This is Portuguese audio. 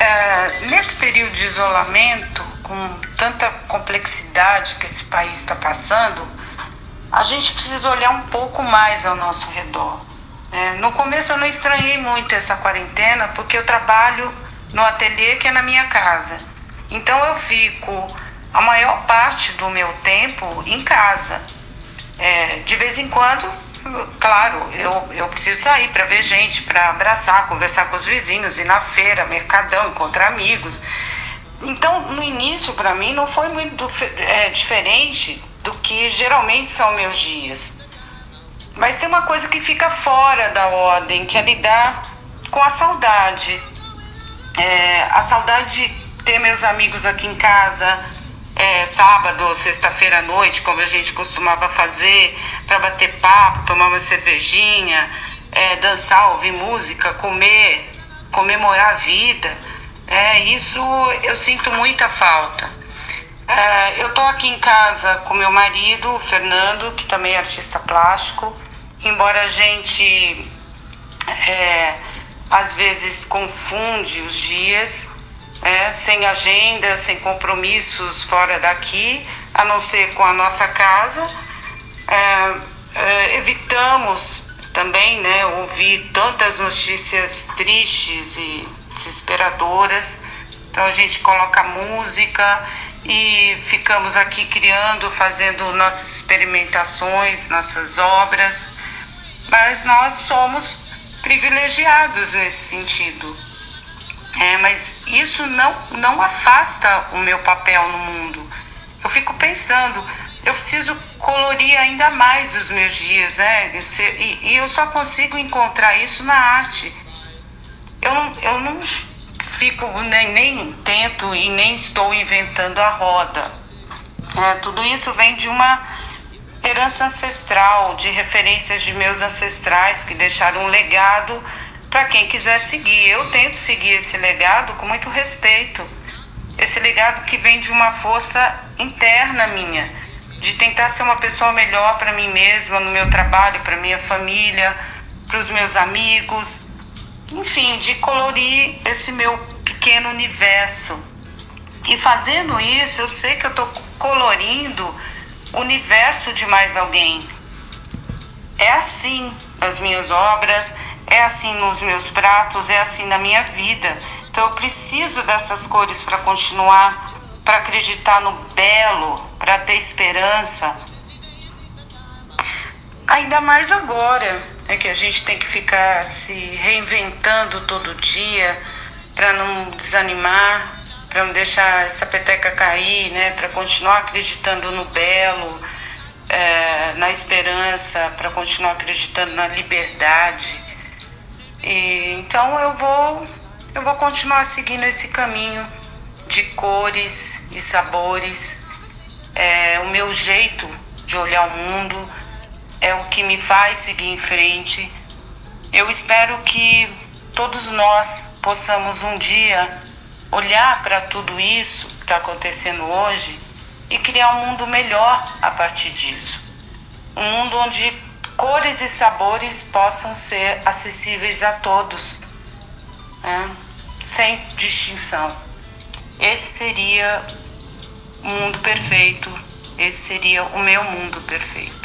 É, nesse período de isolamento, com tanta complexidade que esse país está passando, a gente precisa olhar um pouco mais ao nosso redor. É, no começo eu não estranhei muito essa quarentena, porque eu trabalho no ateliê que é na minha casa. Então eu fico a maior parte do meu tempo em casa. É, de vez em quando, claro, eu, eu preciso sair para ver gente, para abraçar, conversar com os vizinhos, ir na feira, mercadão, encontrar amigos. Então, no início, para mim, não foi muito é, diferente do que geralmente são meus dias. Mas tem uma coisa que fica fora da ordem, que é lidar com a saudade. É, a saudade de ter meus amigos aqui em casa, é, sábado ou sexta-feira à noite, como a gente costumava fazer, para bater papo, tomar uma cervejinha, é, dançar, ouvir música, comer, comemorar a vida. É, isso eu sinto muita falta. É, eu estou aqui em casa com meu marido, o Fernando, que também é artista plástico. Embora a gente é, às vezes confunde os dias, é, sem agenda, sem compromissos fora daqui, a não ser com a nossa casa. É, é evitamos também né, ouvir tantas notícias tristes e desesperadoras. Então a gente coloca música e ficamos aqui criando, fazendo nossas experimentações, nossas obras. Mas nós somos privilegiados nesse sentido. É, mas isso não, não afasta o meu papel no mundo. Eu fico pensando, eu preciso colorir ainda mais os meus dias, né? E, e eu só consigo encontrar isso na arte. Eu não, eu não fico, nem, nem tento e nem estou inventando a roda. É, tudo isso vem de uma herança ancestral, de referências de meus ancestrais que deixaram um legado para quem quiser seguir. Eu tento seguir esse legado com muito respeito. Esse legado que vem de uma força interna minha, de tentar ser uma pessoa melhor para mim mesma, no meu trabalho, para minha família, para os meus amigos, enfim, de colorir esse meu pequeno universo. E fazendo isso, eu sei que eu estou colorindo o universo de mais alguém. É assim nas minhas obras, é assim nos meus pratos, é assim na minha vida. Então eu preciso dessas cores para continuar, para acreditar no belo, para ter esperança. Ainda mais agora, é que a gente tem que ficar se reinventando todo dia para não desanimar, para não deixar essa peteca cair, né? Para continuar acreditando no belo, é, na esperança, para continuar acreditando na liberdade. E, então eu vou eu vou continuar seguindo esse caminho de cores e sabores. É, o meu jeito de olhar o mundo é o que me faz seguir em frente. Eu espero que todos nós possamos um dia olhar para tudo isso que está acontecendo hoje e criar um mundo melhor a partir disso. Um mundo onde cores e sabores possam ser acessíveis a todos, né? sem distinção. Esse seria o mundo perfeito, esse seria o meu mundo perfeito.